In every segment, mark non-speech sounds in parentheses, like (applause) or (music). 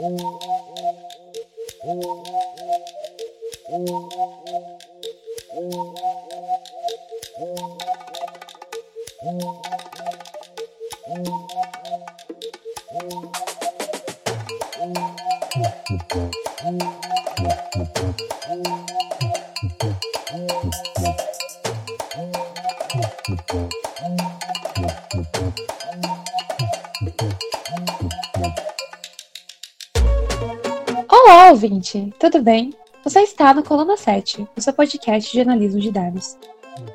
Thank you. Olá, ouvinte! Tudo bem? Você está no Coluna 7, o seu podcast de jornalismo de dados.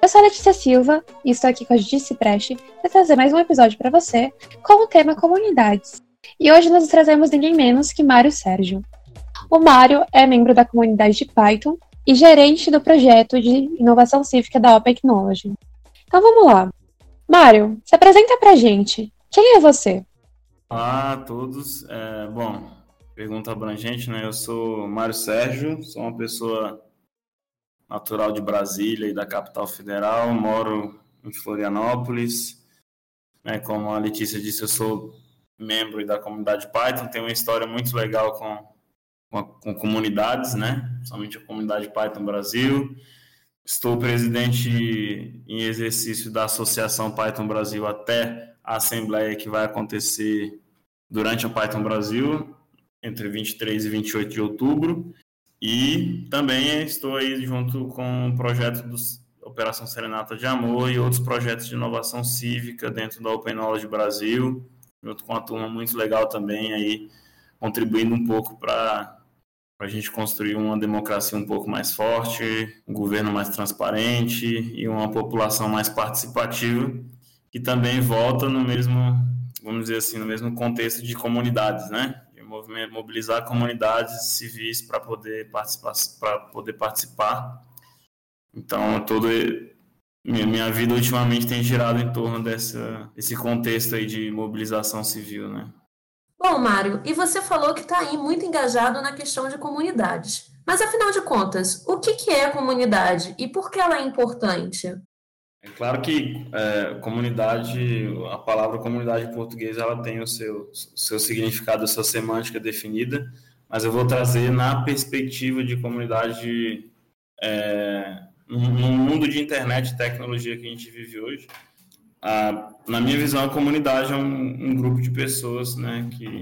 Eu sou a Letícia Silva e estou aqui com a Judice Preste para trazer mais um episódio para você com o tema comunidades. E hoje nós trazemos ninguém menos que Mário Sérgio. O Mário é membro da comunidade de Python e gerente do projeto de inovação cívica da Open Technology. Então vamos lá. Mário, se apresenta pra gente. Quem é você? Olá a todos. É, bom, pergunta abrangente, né? Eu sou Mário Sérgio, sou uma pessoa natural de Brasília e da capital federal, moro em Florianópolis. Né? Como a Letícia disse, eu sou membro da comunidade Python, tenho uma história muito legal com, com, com comunidades, né? Somente a comunidade Python Brasil. Estou presidente em exercício da Associação Python Brasil até a assembleia que vai acontecer durante a Python Brasil, entre 23 e 28 de outubro. E também estou aí junto com o projeto do Operação Serenata de Amor e outros projetos de inovação cívica dentro da Open Knowledge Brasil, junto com uma turma muito legal também aí, contribuindo um pouco para a gente construir uma democracia um pouco mais forte, um governo mais transparente e uma população mais participativa, que também volta no mesmo, vamos dizer assim, no mesmo contexto de comunidades, né? Mobilizar comunidades civis para poder participar, para poder participar. Então, todo minha, minha vida ultimamente tem girado em torno dessa, desse contexto aí de mobilização civil, né? Bom, Mário, e você falou que está aí muito engajado na questão de comunidades. Mas afinal de contas, o que, que é a comunidade e por que ela é importante? É claro que é, comunidade, a palavra comunidade em português, ela tem o seu, seu significado, a sua semântica definida, mas eu vou trazer na perspectiva de comunidade é, no, mundo de internet e tecnologia que a gente vive hoje. A, na minha visão, a comunidade é um, um grupo de pessoas né, que,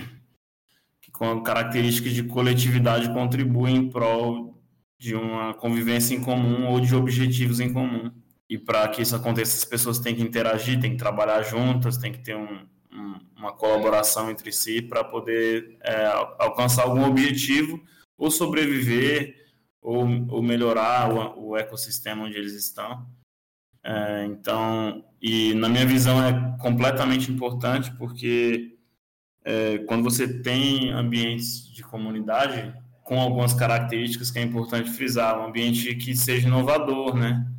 que, com características de coletividade, contribuem em prol de uma convivência em comum ou de objetivos em comum. E para que isso aconteça, as pessoas têm que interagir, têm que trabalhar juntas, têm que ter um, um, uma colaboração entre si para poder é, alcançar algum objetivo ou sobreviver ou, ou melhorar o, o, ecossistema onde eles estão. É, então, e na minha visão é completamente importante porque é, quando você tem ambientes de comunidade com algumas características que é importante frisar, um ambiente que seja inovador, né?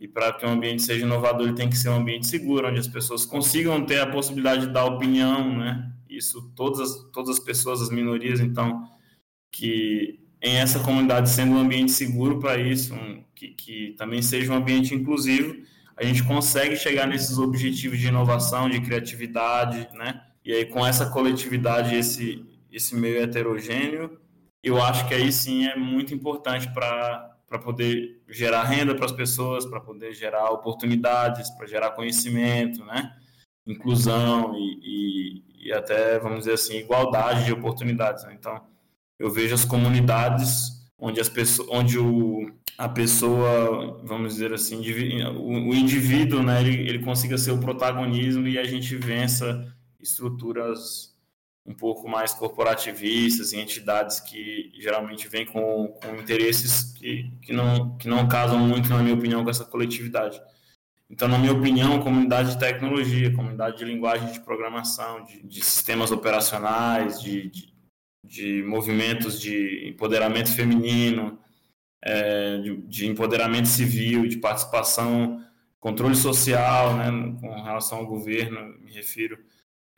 E para que um ambiente seja inovador, ele tem que ser um ambiente seguro, onde as pessoas consigam ter a possibilidade de dar opinião, né? Isso todas as, todas as pessoas, as minorias, então, que em essa comunidade sendo um ambiente seguro para isso, um, que, que também seja um ambiente inclusivo, a gente consegue chegar nesses objetivos de inovação, de criatividade, né? E aí com essa coletividade, esse esse meio heterogêneo, eu acho que aí sim é muito importante para para poder gerar renda para as pessoas, para poder gerar oportunidades, para gerar conhecimento, né? inclusão e, e, e, até, vamos dizer assim, igualdade de oportunidades. Né? Então, eu vejo as comunidades onde, as pessoas, onde o, a pessoa, vamos dizer assim, o, indivíduo, né, ele, ele consiga ser o protagonismo e a gente vença estruturas um pouco mais corporativistas e entidades que geralmente vêm com, com interesses que, que, não, que não casam muito, na minha opinião, com essa coletividade. Então, na minha opinião, comunidade de tecnologia, comunidade de linguagem de programação, de, de sistemas operacionais, de, de, de, movimentos de empoderamento feminino, é, de, de, empoderamento civil, de participação, controle social, né, com relação ao governo, me refiro,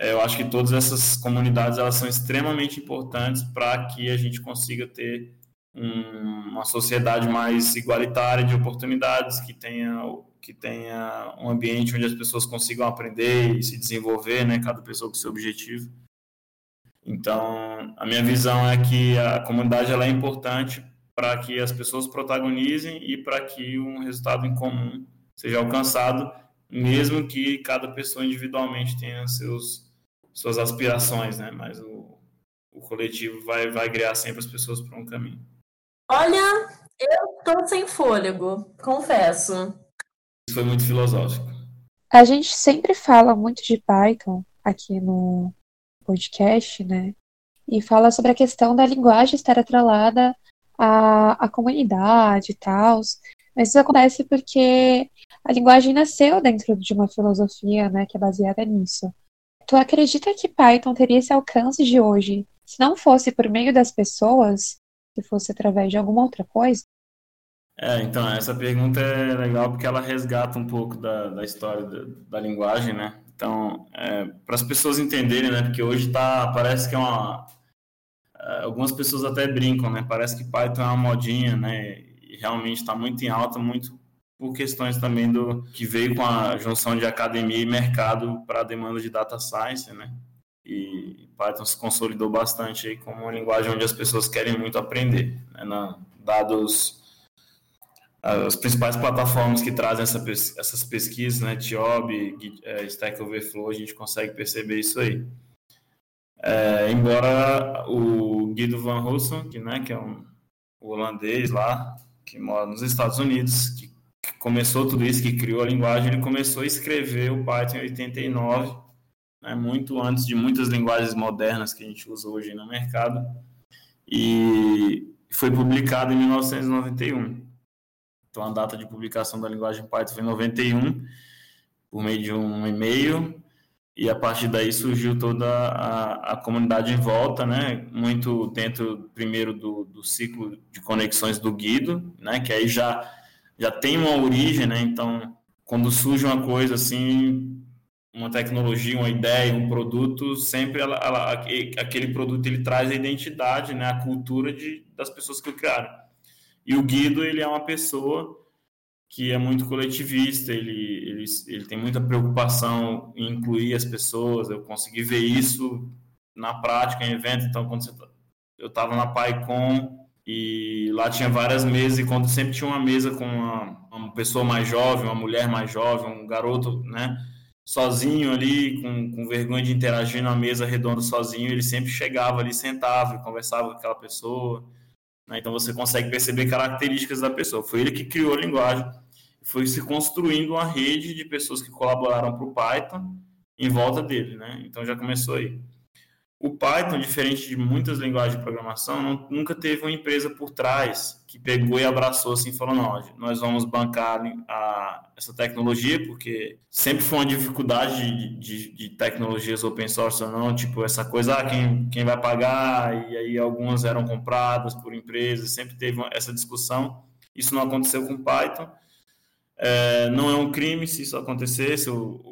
eu acho que todas essas comunidades elas são extremamente importantes para que a gente consiga ter um, uma sociedade mais igualitária de oportunidades, que tenha, que tenha um ambiente onde as pessoas consigam aprender e se desenvolver, né, cada pessoa com seu objetivo. Então, a minha visão é que a comunidade ela é importante para que as pessoas protagonizem e para que um resultado em comum seja alcançado, mesmo que cada pessoa individualmente tenha seus, suas aspirações, né? Mas o, o coletivo vai, vai guiar sempre as pessoas para um caminho. Olha, eu tô sem fôlego, confesso. Isso foi muito filosófico. A gente sempre fala muito de Python aqui no podcast, né? E fala sobre a questão da linguagem estar atrelada à, à comunidade e tal. Mas isso acontece porque a linguagem nasceu dentro de uma filosofia, né, que é baseada nisso. Tu acredita que Python teria esse alcance de hoje se não fosse por meio das pessoas, se fosse através de alguma outra coisa? É, então, essa pergunta é legal porque ela resgata um pouco da, da história da, da linguagem, né? Então, é, para as pessoas entenderem, né? Porque hoje tá, parece que é uma. É, algumas pessoas até brincam, né? Parece que Python é uma modinha, né? E realmente está muito em alta, muito por questões também do que veio com a junção de academia e mercado para a demanda de data science, né? E Python se consolidou bastante aí como uma linguagem onde as pessoas querem muito aprender, né? Na, dados as principais plataformas que trazem essa, essas pesquisas, né, TIOB, é, Stack Overflow, a gente consegue perceber isso aí. É, embora o Guido Van Rossum, que, né, que é um holandês lá, que mora nos Estados Unidos, que começou tudo isso, que criou a linguagem, ele começou a escrever o Python em 89, né, muito antes de muitas linguagens modernas que a gente usa hoje no mercado, e foi publicado em 1991. Então, a data de publicação da linguagem Python foi em 91, por meio de um e-mail, e a partir daí surgiu toda a, a comunidade em volta, né? Muito dentro, primeiro, do, do ciclo de conexões do Guido, né? Que aí já, já tem uma origem, né? Então, quando surge uma coisa assim, uma tecnologia, uma ideia, um produto, sempre ela, ela, aquele produto ele traz a identidade, né? A cultura de, das pessoas que o criaram. E o Guido, ele é uma pessoa que é muito coletivista, ele, ele, ele tem muita preocupação em incluir as pessoas, eu consegui ver isso na prática, em evento, então quando você, tá, eu estava na PyCon e lá tinha várias mesas e quando sempre tinha uma mesa com uma, uma pessoa mais jovem, uma mulher mais jovem, um garoto, né, sozinho ali, com, com vergonha de interagir na mesa redonda sozinho, ele sempre chegava ali, sentava e conversava com aquela pessoa, né? Então você consegue perceber características da pessoa. Foi ele que criou a linguagem, foi se construindo uma rede de pessoas que colaboraram para o Python em volta dele. Né? Então já começou aí. O Python, diferente de muitas linguagens de programação, não, nunca teve uma empresa por trás que pegou e abraçou assim e falou: não, nós vamos bancar a, essa tecnologia, porque sempre foi uma dificuldade de, de, de, tecnologias open source ou não, tipo essa coisa, ah, quem, quem vai pagar, e aí algumas eram compradas por empresas, sempre teve essa discussão. Isso não aconteceu com Python. É, não é um crime se isso acontecesse, o,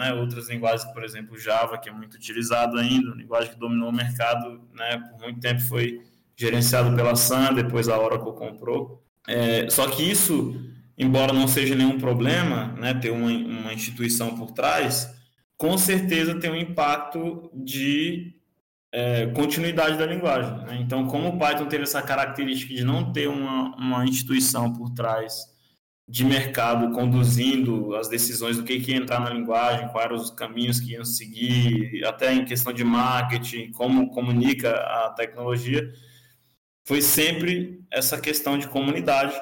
né, outras linguagens, por exemplo, Java, que é muito utilizado ainda, linguagem que dominou o mercado, né, por muito tempo foi gerenciado pela Sun, depois a Oracle comprou. É, só que isso, embora não seja nenhum problema, né, ter uma, uma instituição por trás, com certeza tem um impacto de é, continuidade da linguagem. Né? Então, como o Python teve essa característica de não ter uma, uma instituição por trás de mercado conduzindo as decisões do que, que ia entrar na linguagem, quais eram os caminhos que iam seguir, até em questão de marketing, como comunica a tecnologia, foi sempre essa questão de comunidade.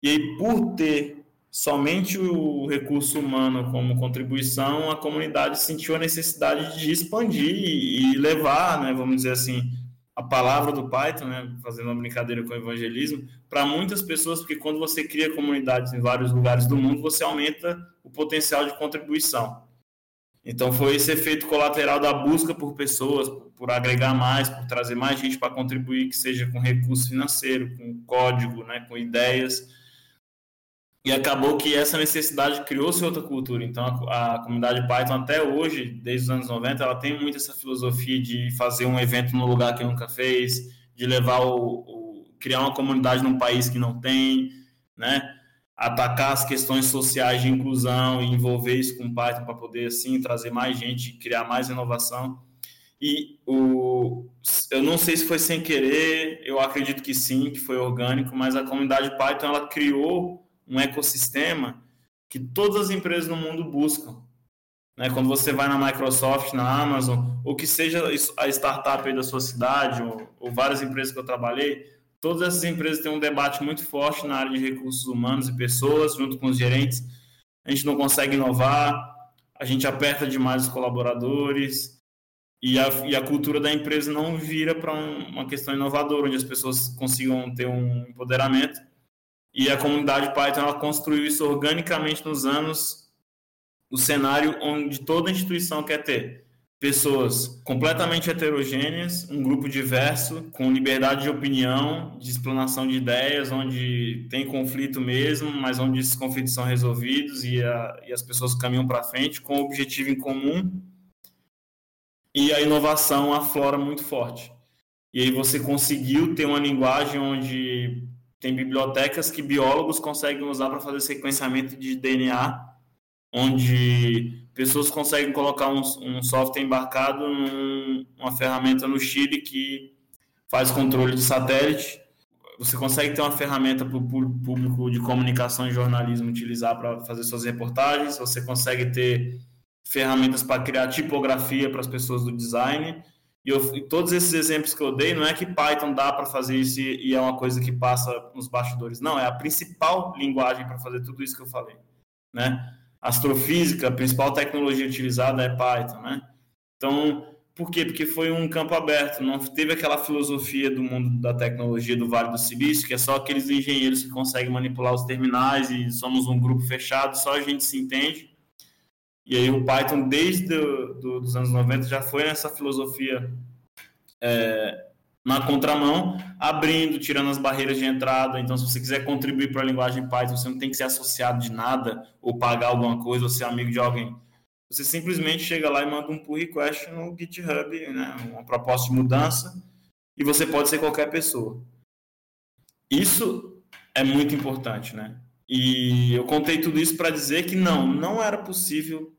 E aí, por ter somente o recurso humano como contribuição, a comunidade sentiu a necessidade de expandir e levar, né, vamos dizer assim, a palavra do Python, né, fazendo uma brincadeira com o evangelismo, para muitas pessoas, porque quando você cria comunidades em vários lugares do mundo, você aumenta o potencial de contribuição. Então foi esse efeito colateral da busca por pessoas, por agregar mais, por trazer mais gente para contribuir, que seja com recurso financeiro, com código, né, com ideias, e acabou que essa necessidade criou-se outra cultura. Então, a, a, comunidade Python, até hoje, desde os anos 90, ela tem muito essa filosofia de fazer um evento no lugar que nunca fez, de levar o, o criar uma comunidade num país que não tem, né? Atacar as questões sociais de inclusão e envolver isso com Python para poder, assim, trazer mais gente, criar mais inovação. E o, eu não sei se foi sem querer, eu acredito que sim, que foi orgânico, mas a comunidade Python ela criou um ecossistema que todas as empresas no mundo buscam. Né? Quando você vai na Microsoft, na Amazon, ou que seja a startup da sua cidade, ou, ou várias empresas que eu trabalhei, todas essas empresas têm um debate muito forte na área de recursos humanos e pessoas, junto com os gerentes. A gente não consegue inovar, a gente aperta demais os colaboradores e a, e a cultura da empresa não vira para um, uma questão inovadora, onde as pessoas consigam ter um empoderamento. E a comunidade Python ela construiu isso organicamente nos anos, o cenário onde toda instituição quer ter pessoas completamente heterogêneas, um grupo diverso, com liberdade de opinião, de explanação de ideias, onde tem conflito mesmo, mas onde esses conflitos são resolvidos e, a, e as pessoas caminham para frente com um objetivo em comum. E a inovação aflora muito forte. E aí você conseguiu ter uma linguagem onde tem bibliotecas que biólogos conseguem usar para fazer sequenciamento de DNA, onde pessoas conseguem colocar um, um software embarcado numa ferramenta no Chile que faz controle de satélite. Você consegue ter uma ferramenta para o público de comunicação e jornalismo utilizar para fazer suas reportagens. Você consegue ter ferramentas para criar tipografia para as pessoas do design. E, eu, e, todos esses exemplos que eu dei, não é que Python dá para fazer isso e, e, é uma coisa que passa nos bastidores. Não, é a principal linguagem para fazer tudo isso que eu falei. Né? astrofísica, a principal tecnologia utilizada é Python, né? Então, por quê? Porque foi um campo aberto, não teve aquela filosofia do mundo da tecnologia do Vale do Silício, que é só aqueles engenheiros que conseguem manipular os terminais e somos um grupo fechado, só a gente se entende. E aí o Python, desde do, do, os anos 90, já foi nessa filosofia é, na contramão, abrindo, tirando as barreiras de entrada. Então, se você quiser contribuir para a linguagem Python, você não tem que ser associado de nada ou pagar alguma coisa ou ser amigo de alguém. Você simplesmente chega lá e manda um pull request no GitHub, né, uma proposta de mudança, e você pode ser qualquer pessoa. Isso é muito importante, né? E eu contei tudo isso para dizer que não, não era possível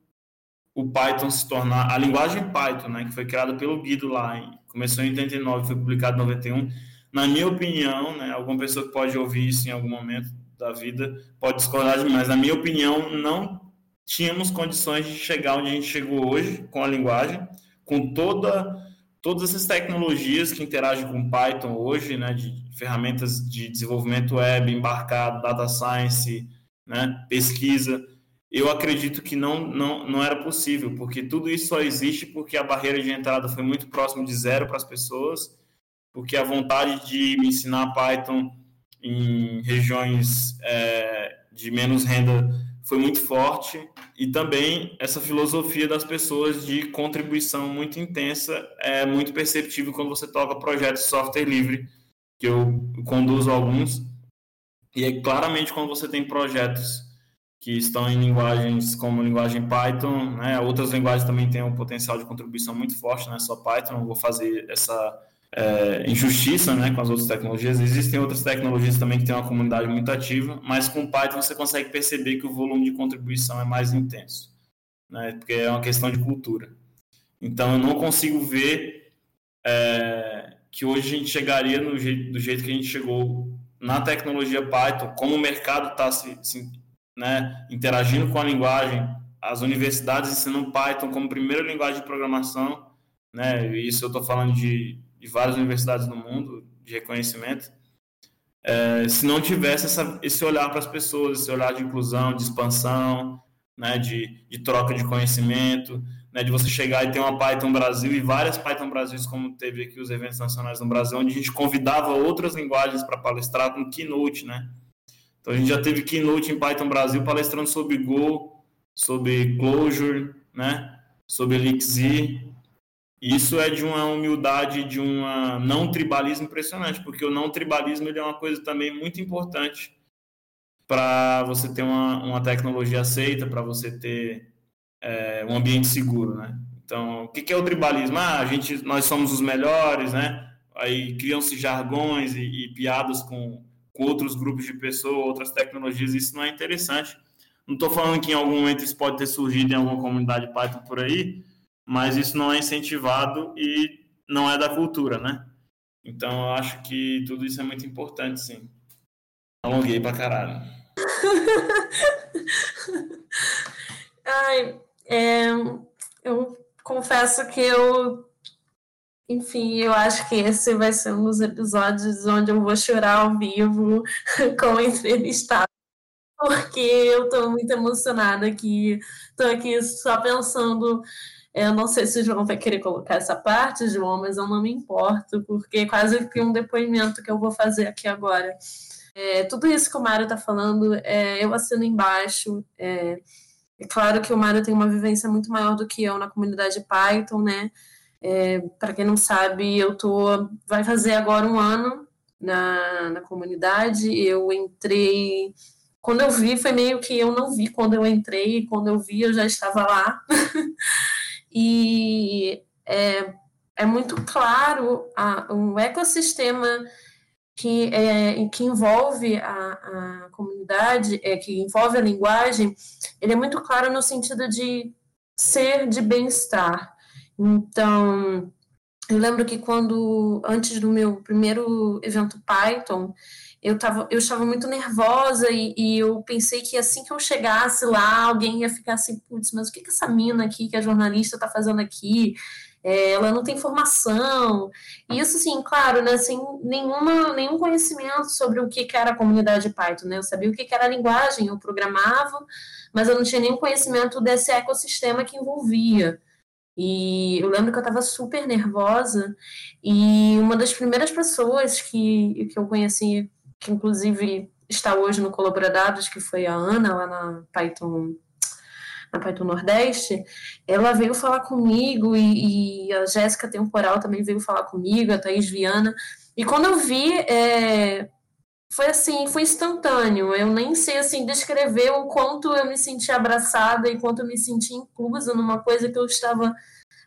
o Python se tornar a linguagem Python, né, que foi criada pelo Guido lá em começou em 89, foi publicado em 91. Na minha opinião, né, alguma pessoa que pode ouvir isso em algum momento da vida pode discordar mas na minha opinião, não tínhamos condições de chegar onde a gente chegou hoje com a linguagem, com toda todas essas tecnologias que interagem com Python hoje, né, de ferramentas de desenvolvimento web, embarcado, data science, né, pesquisa, eu acredito que não, não, não era possível, porque tudo isso só existe porque a barreira de entrada foi muito próximo de zero para as pessoas, porque a vontade de me ensinar Python em regiões é, de menos renda foi muito forte, e também essa filosofia das pessoas de contribuição muito intensa é muito perceptível quando você toca projetos de software livre, que eu conduzo alguns, e é claramente quando você tem projetos que estão em linguagens como linguagem Python, né? Outras linguagens também têm um potencial de contribuição muito forte, não é só Python. Vou fazer essa é, injustiça, né, com as outras tecnologias. Existem outras tecnologias também que têm uma comunidade muito ativa, mas com Python você consegue perceber que o volume de contribuição é mais intenso, né? Porque é uma questão de cultura. Então eu não consigo ver é, que hoje a gente chegaria jeito, do jeito que a gente chegou na tecnologia Python, como o mercado está se, se né, interagindo com a linguagem, as universidades ensinam Python como primeira linguagem de programação, né, isso eu estou falando de, de várias universidades no mundo, de reconhecimento, é, se não tivesse essa, esse olhar para as pessoas, esse olhar de inclusão, de expansão, né, de, de troca de conhecimento, né, de você chegar e ter uma Python Brasil e várias Python Brasil, como teve aqui os eventos nacionais no Brasil, onde a gente convidava outras linguagens para palestrar com Keynote, né, então a gente já teve keynote em Python Brasil palestrando sobre Go, sobre Clojure, né? Sobre Elixir. Isso é de uma humildade, de um não tribalismo impressionante, porque o não tribalismo ele é uma coisa também muito importante para você ter uma, uma tecnologia aceita, para você ter é, um ambiente seguro, né? Então, o que, que é o tribalismo? Ah, a gente, nós somos os melhores, né? Aí criam-se jargões e, e piadas com com outros grupos de pessoas, outras tecnologias, isso não é interessante. Não estou falando que em algum momento isso pode ter surgido em alguma comunidade Python por aí, mas isso não é incentivado e não é da cultura, né? Então eu acho que tudo isso é muito importante, sim. Alonguei pra caralho. (laughs) Ai, é, eu confesso que eu. Enfim, eu acho que esse vai ser um dos episódios onde eu vou chorar ao vivo (laughs) com o entrevistado. Porque eu estou muito emocionada aqui. Estou aqui só pensando eu não sei se o João vai querer colocar essa parte, João, mas eu não me importo, porque é quase que um depoimento que eu vou fazer aqui agora. É, tudo isso que o Mário está falando, é, eu assino embaixo. É, é, claro que o Mário tem uma vivência muito maior do que eu na comunidade Python, né? É, Para quem não sabe, eu tô. Vai fazer agora um ano na, na comunidade. Eu entrei. Quando eu vi, foi meio que eu não vi quando eu entrei, quando eu vi, eu já estava lá. (laughs) e é, é muito claro a, um ecossistema que, é, que envolve a, a comunidade, é, que envolve a linguagem, ele é muito claro no sentido de ser de bem-estar. Então, eu lembro que quando, antes do meu primeiro evento Python, eu, tava, eu estava muito nervosa e, e, eu pensei que assim que eu chegasse lá, alguém ia ficar assim, putz, mas o que, que essa mina aqui, que é jornalista, está fazendo aqui? É, ela não tem formação. E isso, assim, claro, né, sem nenhuma, nenhum conhecimento sobre o que, que era a comunidade Python, né? Eu sabia o que, que era a linguagem, eu programava, mas eu não tinha nenhum conhecimento desse ecossistema que envolvia. E eu lembro que eu estava super nervosa, e uma das primeiras pessoas que, que eu conheci que inclusive está hoje no Colaboradados, que foi a Ana, lá na Python, na Python Nordeste, ela veio falar comigo e, e a Jéssica Temporal também veio falar comigo, a Thaís Viana, e quando eu vi, é, foi assim, foi instantâneo, eu nem sei assim descrever o quanto eu me senti abraçada e quanto eu me senti inclusa numa coisa que eu estava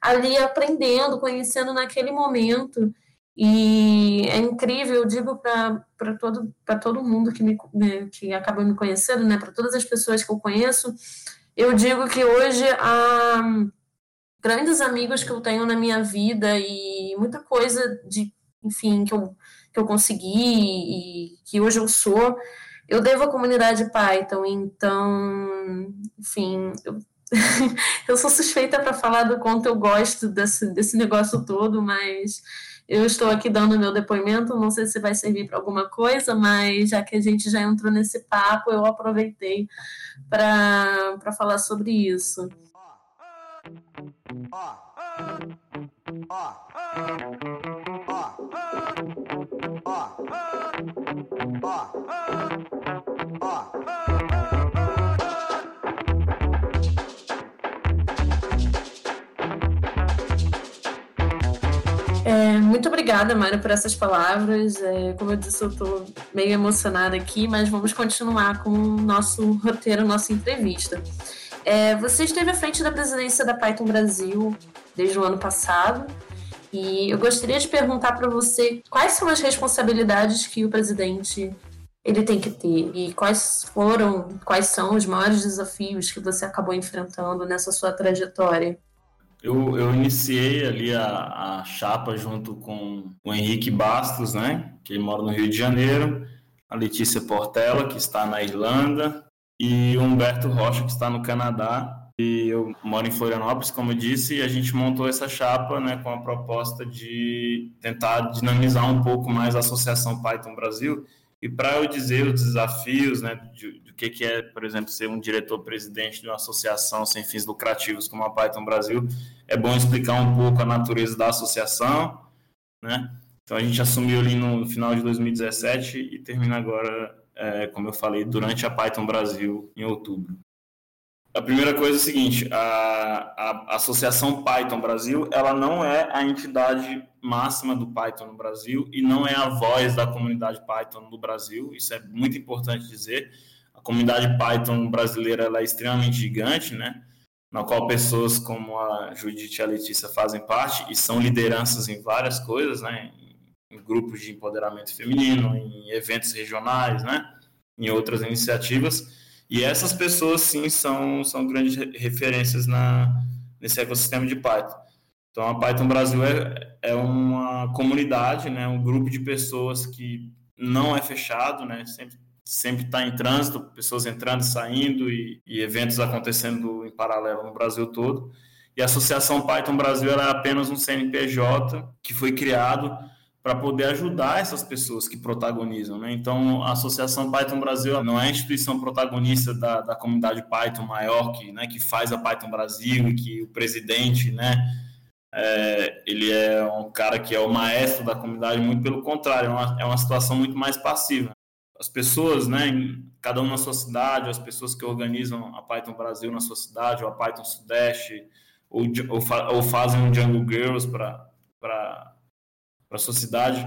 ali aprendendo, conhecendo naquele momento, e é incrível, eu digo para todo, todo mundo que, me, que acaba me conhecendo, né, para todas as pessoas que eu conheço, eu digo que hoje há grandes amigos que eu tenho na minha vida e muita coisa de, enfim, que eu, que eu consegui e que hoje eu sou, eu devo à comunidade Python, então, enfim, eu, eu sou suspeita para falar do quanto eu gosto desse, desse negócio todo, mas eu estou aqui dando meu depoimento, não sei se vai servir para alguma coisa, mas já que a gente já entrou nesse papo, eu aproveitei para falar sobre isso. É, muito obrigada, Mário, por essas palavras. É, como eu disse, eu estou meio emocionada aqui, mas vamos continuar com o nosso roteiro, nossa entrevista. É, você esteve à frente da presidência da Python Brasil desde o ano passado, e eu gostaria de perguntar para você quais são as responsabilidades que o presidente ele tem que ter e quais foram, quais são os maiores desafios que você acabou enfrentando nessa sua trajetória. Eu, eu iniciei ali a, a chapa junto com o Henrique Bastos, né, que mora no Rio de Janeiro, a Letícia Portela, que está na Irlanda, e o Humberto Rocha, que está no Canadá. E eu moro em Florianópolis, como eu disse, e a gente montou essa chapa né, com a proposta de tentar dinamizar um pouco mais a Associação Python Brasil. E para eu dizer os desafios né, de, que, que é, por exemplo, ser um diretor-presidente de uma associação sem fins lucrativos como a Python Brasil. É bom explicar um pouco a natureza da associação, né? Então a gente assumiu ali no final de 2017 e termina agora, é, como eu falei, durante a Python Brasil em outubro. A primeira coisa é a seguinte: a, a, Associação Python Brasil ela não é a entidade máxima do Python no Brasil e não é a voz da comunidade Python no Brasil. Isso é muito importante dizer a comunidade Python brasileira é extremamente gigante, né? Na qual pessoas como a Judith e a Letícia fazem parte e são lideranças em várias coisas, né? Em, em grupos de empoderamento feminino, em eventos regionais, né? Em outras iniciativas. E essas pessoas, sim, são, são grandes referências na, nesse ecossistema de Python. Então, a Python Brasil é, é uma comunidade, né, um grupo de pessoas que não é fechado, né, sempre sempre está em trânsito, pessoas entrando saindo e, e, eventos acontecendo em paralelo no Brasil todo. E a Associação Python Brasil era apenas um CNPJ que foi criado para poder ajudar essas pessoas que protagonizam. Né? Então, a Associação Python Brasil não é a instituição protagonista da, da comunidade Python maior que, né, que faz a Python Brasil e que o presidente né, é, ele é um cara que é o maestro da comunidade, muito pelo contrário, é uma, é uma situação muito mais passiva. As pessoas, né, cada um na sua cidade, as pessoas que organizam a Python Brasil na sua cidade, ou a Python Sudeste, ou, ou, ou fazem um Jungle Girls para a sua cidade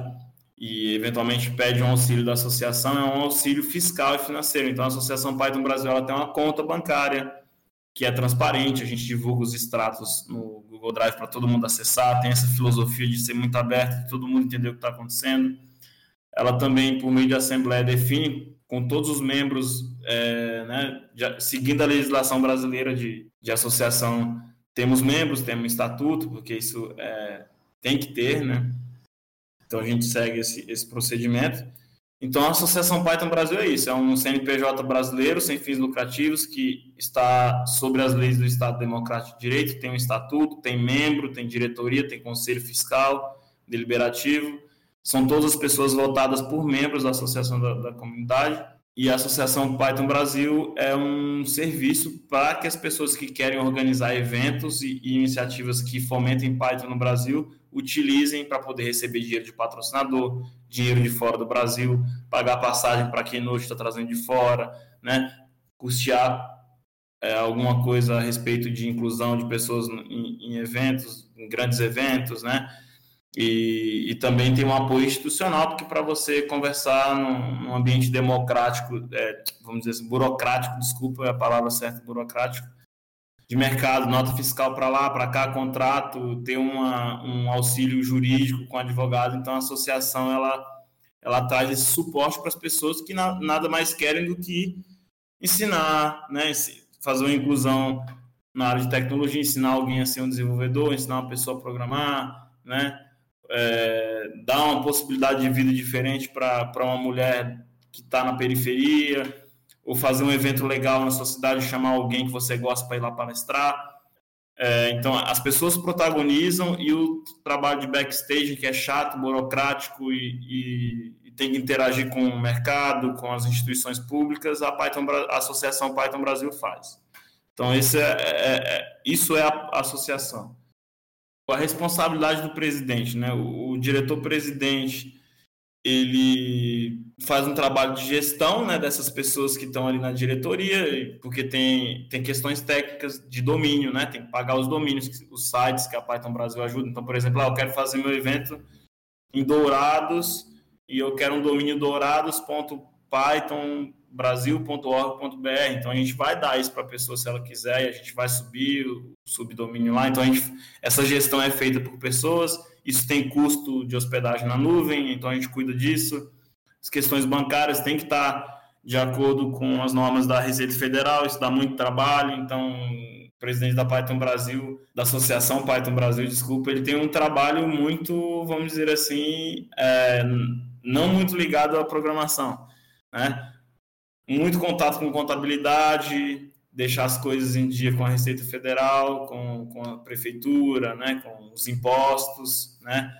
e eventualmente pede um auxílio da associação, é um auxílio fiscal e financeiro. Então, a Associação Python Brasil ela tem uma conta bancária que é transparente, a gente divulga os extratos no Google Drive para todo mundo acessar, tem essa filosofia de ser muito aberto, de todo mundo entender o que está acontecendo. Ela também, por meio de assembleia, define com todos os membros, é, né, de, seguindo a legislação brasileira de, de associação, temos membros, temos estatuto, porque isso é, tem que ter, né? Então a gente segue esse, esse procedimento. Então, a Associação Python Brasil é isso, é um CNPJ brasileiro sem fins lucrativos que está sobre as leis do Estado Democrático de Direito, tem um estatuto, tem membro, tem diretoria, tem conselho fiscal, deliberativo, são todas as pessoas votadas por membros da Associação da, da Comunidade, e a Associação Python Brasil é um serviço para que as pessoas que querem organizar eventos e, e iniciativas que fomentem Python no Brasil utilizem para poder receber dinheiro de patrocinador, dinheiro de fora do Brasil, pagar passagem para quem não está trazendo de fora, né? custear é, alguma coisa a respeito de inclusão de pessoas em, em eventos, em grandes eventos, né? E, e, também tem um apoio institucional, porque para você conversar num, num ambiente democrático, é, vamos dizer assim, burocrático, desculpa é a palavra certa, burocrático, de mercado, nota fiscal para lá, para cá, contrato, ter uma, um auxílio jurídico com advogado. Então, a associação ela, ela traz esse suporte para as pessoas que na, nada mais querem do que ensinar, né, fazer uma inclusão na área de tecnologia, ensinar alguém a ser um desenvolvedor, ensinar uma pessoa a programar, né, é, dar uma possibilidade de vida diferente para uma mulher que está na periferia, ou fazer um evento legal na sua cidade, chamar alguém que você gosta para ir lá palestrar. É, então, as pessoas protagonizam e o trabalho de backstage, que é chato, burocrático e, e, e tem que interagir com o mercado, com as instituições públicas, a, Python, a Associação Python Brasil faz. Então, esse é, é, é isso é a associação. A responsabilidade do presidente, né? o, o diretor-presidente ele faz um trabalho de gestão né, dessas pessoas que estão ali na diretoria, porque tem, tem questões técnicas de domínio, né? Tem que pagar os domínios, os sites que a Python Brasil ajuda. Então, por exemplo, ah, eu quero fazer meu evento em Dourados e eu quero um domínio dourados.pythonbrasil.org.br. Então, a gente vai dar isso para a pessoa se ela quiser e a gente vai subir o subdomínio lá. Então, gente, essa gestão é feita por pessoas isso tem custo de hospedagem na nuvem, então a gente cuida disso. As questões bancárias têm que estar de acordo com as normas da Receita Federal, isso dá muito trabalho, então o presidente da Python Brasil, da Associação Python Brasil, desculpa, ele tem um trabalho muito, vamos dizer assim, é, não muito ligado à programação, né? Muito contato com contabilidade, deixar as coisas em dia com a Receita Federal, com, com a prefeitura, né, com os impostos, né,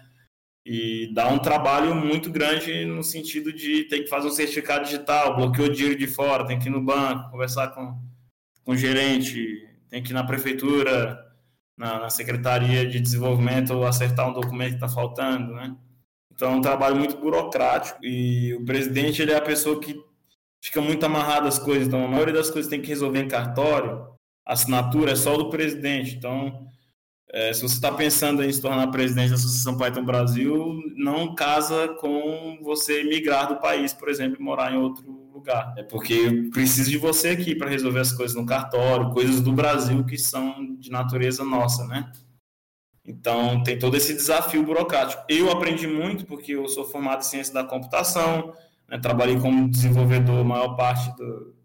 e dá um trabalho muito grande no sentido de ter que fazer um certificado digital, bloqueou o dinheiro de fora, tem que ir no banco, conversar com, com o gerente, tem que ir na prefeitura, na, na Secretaria de Desenvolvimento, acertar um documento que está faltando, né. Então é um trabalho muito burocrático e o presidente ele é a pessoa que fica muito amarrado as coisas. Então, a maioria das coisas tem que resolver em cartório. A assinatura é só do presidente. Então, é, se você está pensando em se tornar presidente da Associação Python Brasil, não casa com você migrar do país, por exemplo, e morar em outro lugar. É porque preciso de você aqui para resolver as coisas no cartório, coisas do Brasil que são de natureza nossa, né? Então, tem todo esse desafio burocrático. Eu aprendi muito porque eu sou formado em ciência da computação, né, trabalhei como desenvolvedor a maior parte do,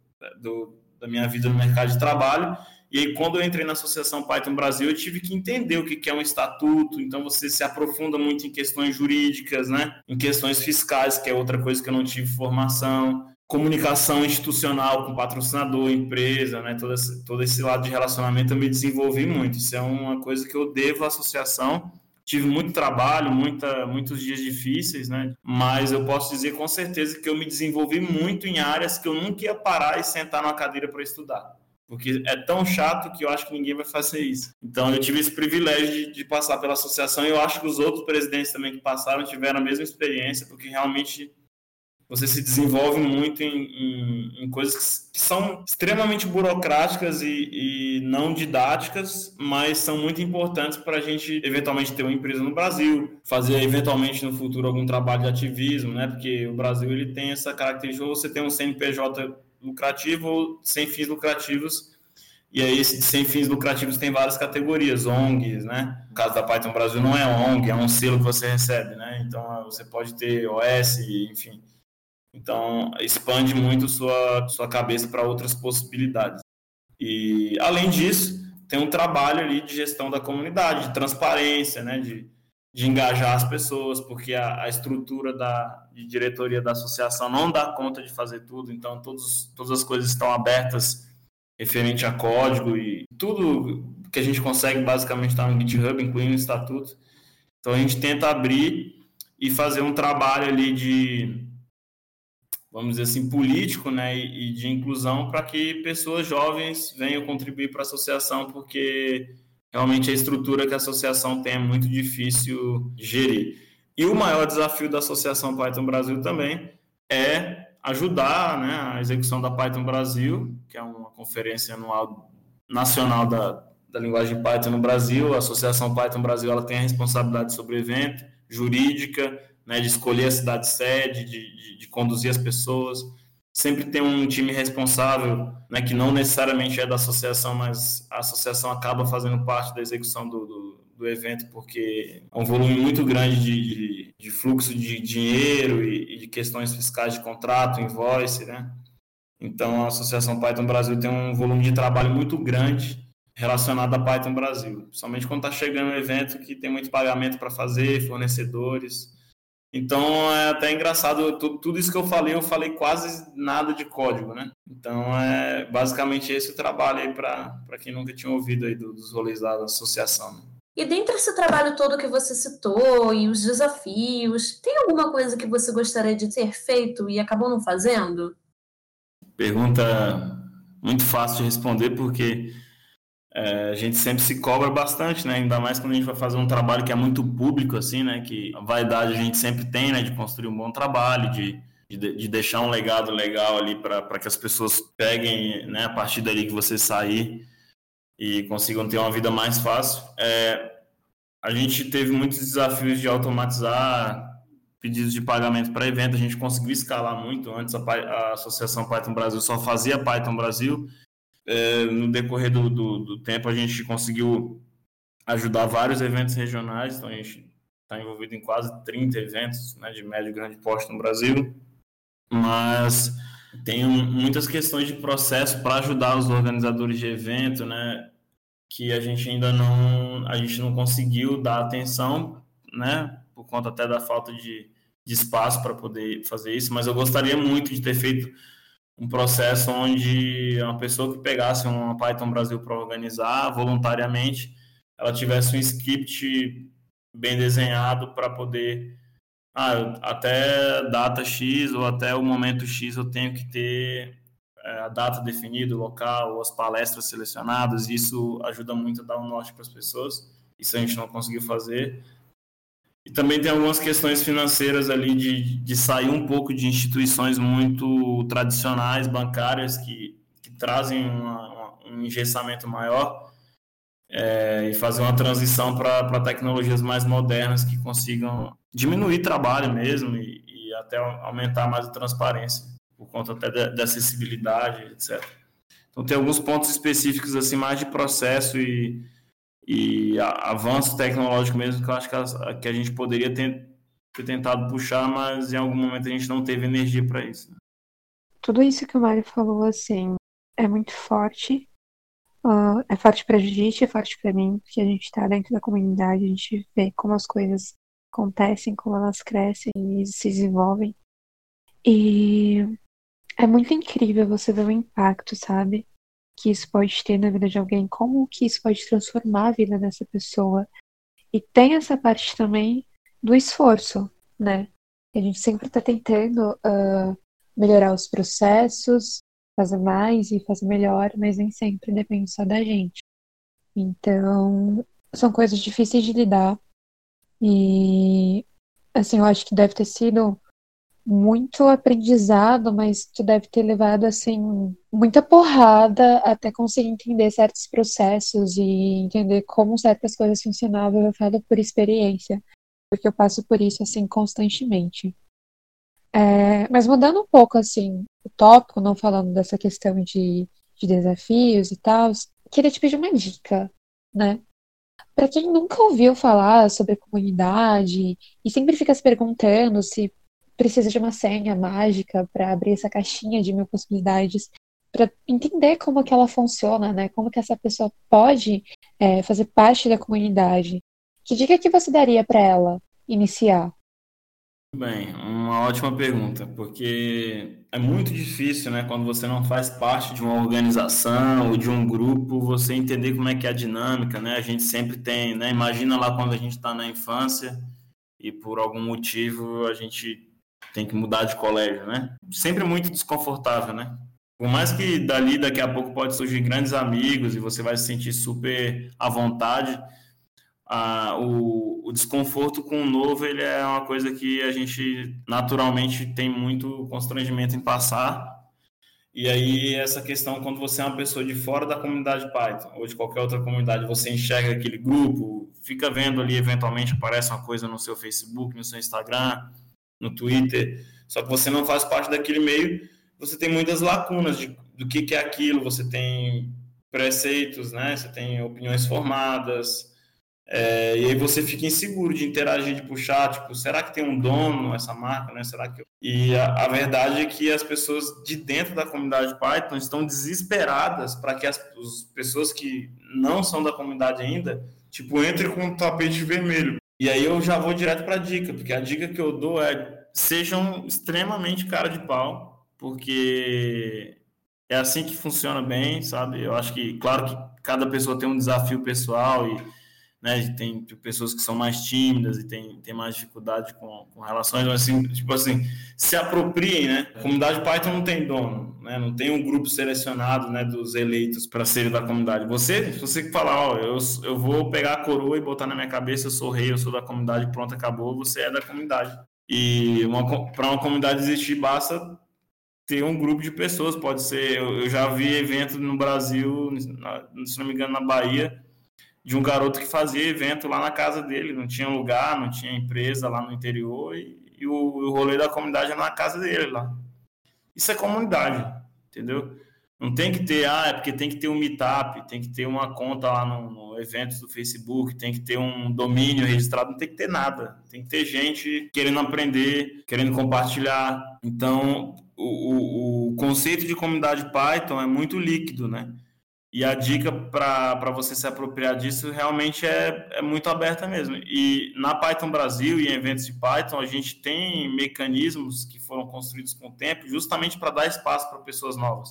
do, da minha vida no mercado de trabalho E aí, quando eu entrei na Associação Python Brasil, eu tive que entender o que é um estatuto. Então, você se aprofunda muito em questões jurídicas, né? Em questões fiscais, que é outra coisa que eu não tive formação. Comunicação institucional com patrocinador, empresa, né? Todo esse, todo esse lado de relacionamento eu me desenvolvi muito. Isso é uma coisa que eu devo à associação tive muito trabalho, muita, muitos dias difíceis, né? Mas eu posso dizer com certeza que eu me desenvolvi muito em áreas que eu nunca ia parar e sentar numa cadeira para estudar. Porque é tão chato que eu acho que ninguém vai fazer isso. Então eu tive esse privilégio de, de passar pela associação e eu acho que os outros presidentes também que passaram tiveram a mesma experiência, porque realmente você se desenvolve muito em, em, em coisas que são extremamente burocráticas e, e, não didáticas, mas são muito importantes para a gente eventualmente ter uma empresa no Brasil, fazer eventualmente no futuro algum trabalho de ativismo, né? Porque o Brasil ele tem essa característica, ou você tem um CNPJ lucrativo ou sem fins lucrativos, e aí, sem fins lucrativos tem várias categorias, ONGs, né? No caso da Python Brasil não é ONG, é um selo que você recebe, né? Então você pode ter OS, enfim. Então, expande muito sua, sua cabeça para outras possibilidades. E, além disso, tem um trabalho ali de gestão da comunidade, de transparência, né, de, de engajar as pessoas, porque a, a estrutura da, de diretoria da associação não dá conta de fazer tudo, então todos, todas as coisas estão abertas referente a código e tudo que a gente consegue basicamente está no GitHub, incluindo o estatuto. Então a gente tenta abrir e fazer um trabalho ali de vamos dizer assim, político né, e, de inclusão para que pessoas jovens venham contribuir para a associação, porque realmente a estrutura que a associação tem é muito difícil de gerir. E o maior desafio da Associação Python Brasil também é ajudar né, a execução da Python Brasil, que é uma conferência anual nacional da, da linguagem Python no Brasil. A Associação Python Brasil ela tem a responsabilidade sobre o evento, jurídica, né, de escolher a cidade sede, de, de, de, conduzir as pessoas. Sempre tem um time responsável, né, que não necessariamente é da associação, mas a associação acaba fazendo parte da execução do, do, do evento, porque é um volume muito grande de, de fluxo de dinheiro e, e, de questões fiscais de contrato, invoice, né? Então, a Associação Python Brasil tem um volume de trabalho muito grande relacionado a Python Brasil, somente quando está chegando um evento que tem muito pagamento para fazer, fornecedores, então é até engraçado, tudo, tudo, isso que eu falei, eu falei quase nada de código, né? Então é basicamente esse o trabalho aí para quem nunca tinha ouvido aí dos rolês da associação. Né? E dentro desse trabalho todo que você citou e os desafios, tem alguma coisa que você gostaria de ter feito e acabou não fazendo? Pergunta muito fácil de responder porque é, a gente sempre se cobra bastante, né? Ainda mais quando a gente vai fazer um trabalho que é muito público, assim, né? Que a vaidade a gente sempre tem, né? De construir um bom trabalho, de, de, de deixar um legado legal ali para que as pessoas peguem, né? A partir dali que você sair e consigam ter uma vida mais fácil. É, a gente teve muitos desafios de automatizar pedidos de pagamento para evento, a gente conseguiu escalar muito. Antes a, a Associação Python Brasil só fazia Python Brasil é, no decorrer do, do, do, tempo, a gente conseguiu ajudar vários eventos regionais, então a gente está envolvido em quase 30 eventos né, de médio e grande porte no Brasil, mas tem muitas questões de processo para ajudar os organizadores de evento, né, que a gente ainda não, a gente não conseguiu dar atenção, né, por conta até da falta de, de espaço para poder fazer isso, mas eu gostaria muito de ter feito um processo onde uma pessoa que pegasse uma Python Brasil para organizar voluntariamente, ela tivesse um script bem desenhado para poder ah, até data X ou até o momento X eu tenho que ter é, a data definida, o local, as palestras selecionadas, isso ajuda muito a dar um norte para as pessoas. Isso a gente não conseguiu fazer. E também tem algumas questões financeiras ali de, de sair um pouco de instituições muito tradicionais, bancárias, que, que trazem uma, uma, um engessamento maior é, e fazer uma transição para tecnologias mais modernas que consigam diminuir trabalho mesmo e, e até aumentar mais a transparência, por conta até de, de acessibilidade, etc. Então tem alguns pontos específicos assim mais de processo e e avanço tecnológico mesmo que eu acho que a, que a gente poderia ter, tentado puxar, mas em algum momento a gente não teve energia para isso. Né? Tudo isso que o Mário falou, assim, é muito forte. uh, é forte pra Judite, é forte pra mim, porque a gente tá dentro da comunidade, a gente vê como as coisas acontecem, como elas crescem e se desenvolvem. E é muito incrível você ver o impacto, sabe? Que isso pode ter na vida de alguém, como que isso pode transformar a vida dessa pessoa. E tem essa parte também do esforço, né? A gente sempre está tentando uh, melhorar os processos, fazer mais e fazer melhor, mas nem sempre depende só da gente. Então, são coisas difíceis de lidar. E, assim, eu acho que deve ter sido muito aprendizado, mas tu deve ter levado, assim, muita porrada até conseguir entender certos processos e entender como certas coisas funcionavam. Eu falo por experiência porque eu passo por isso assim constantemente. É, mas mudando um pouco assim o tópico, não falando dessa questão de, de desafios e tal, queria te pedir uma dica, né? Para quem nunca ouviu falar sobre comunidade e sempre fica se perguntando se precisa de uma senha mágica para abrir essa caixinha de mil possibilidades, para entender como que ela funciona, né? Como que essa pessoa pode é, fazer parte da comunidade. Que dica que você daria para ela iniciar? Bem, uma ótima pergunta, porque é muito difícil, né, quando você não faz parte de uma organização ou de um grupo, você entender como é que é a dinâmica, né? A gente sempre tem, né? Imagina lá quando a gente está na infância e por algum motivo a gente tem que mudar de colégio, né? Sempre muito desconfortável, né? Por mais que dali daqui a pouco pode surgir grandes amigos e você vai se sentir super à vontade, a, o, o, desconforto com o novo ele é uma coisa que a gente naturalmente tem muito constrangimento em passar. E aí, essa questão, quando você é uma pessoa de fora da comunidade Python ou de qualquer outra comunidade, você enxerga aquele grupo, fica vendo ali, eventualmente aparece uma coisa no seu Facebook, no seu Instagram, no Twitter, só que você não faz parte daquele meio, você tem muitas lacunas de, do que, que é aquilo, você tem preceitos, né? você tem opiniões formadas, é, e aí você fica inseguro de interagir, de puxar, tipo, será que tem um dono essa marca, né? Será que... E a, a verdade é que as pessoas de dentro da comunidade Python estão desesperadas para que as, as, pessoas que não são da comunidade ainda, tipo, entrem com um tapete vermelho. E aí eu já vou direto para a dica, porque a dica que eu dou é sejam extremamente cara de pau, porque é assim que funciona bem, sabe? Eu acho que, claro que cada pessoa tem um desafio pessoal e né? Tem pessoas que são mais tímidas e tem, tem mais dificuldade com, com relações, mas assim, tipo assim, se apropriem, né? A comunidade Python não tem dono, né? Não tem um grupo selecionado, né, dos eleitos para serem da comunidade. Você, se você falar, ó, eu, eu vou pegar a coroa e botar na minha cabeça, eu sou rei, eu sou da comunidade, pronto, acabou, você é da comunidade. E para uma comunidade existir, basta ter um grupo de pessoas, pode ser, eu, eu já vi evento no Brasil, na, se não me engano, na Bahia, de um garoto que fazia evento lá na casa dele, não tinha lugar, não tinha empresa lá no interior, e, e o, o rolê da comunidade era na casa dele lá. Isso é comunidade, entendeu? Não tem que ter, ah, é porque tem que ter um meetup, tem que ter uma conta lá no, no eventos do Facebook, tem que ter um domínio registrado, não tem que ter nada. Tem que ter gente querendo aprender, querendo compartilhar. Então, o, o, o conceito de comunidade Python é muito líquido, né? E a dica para você se apropriar disso realmente é, é muito aberta mesmo. E na Python Brasil e em eventos de Python, a gente tem mecanismos que foram construídos com o tempo justamente para dar espaço para pessoas novas.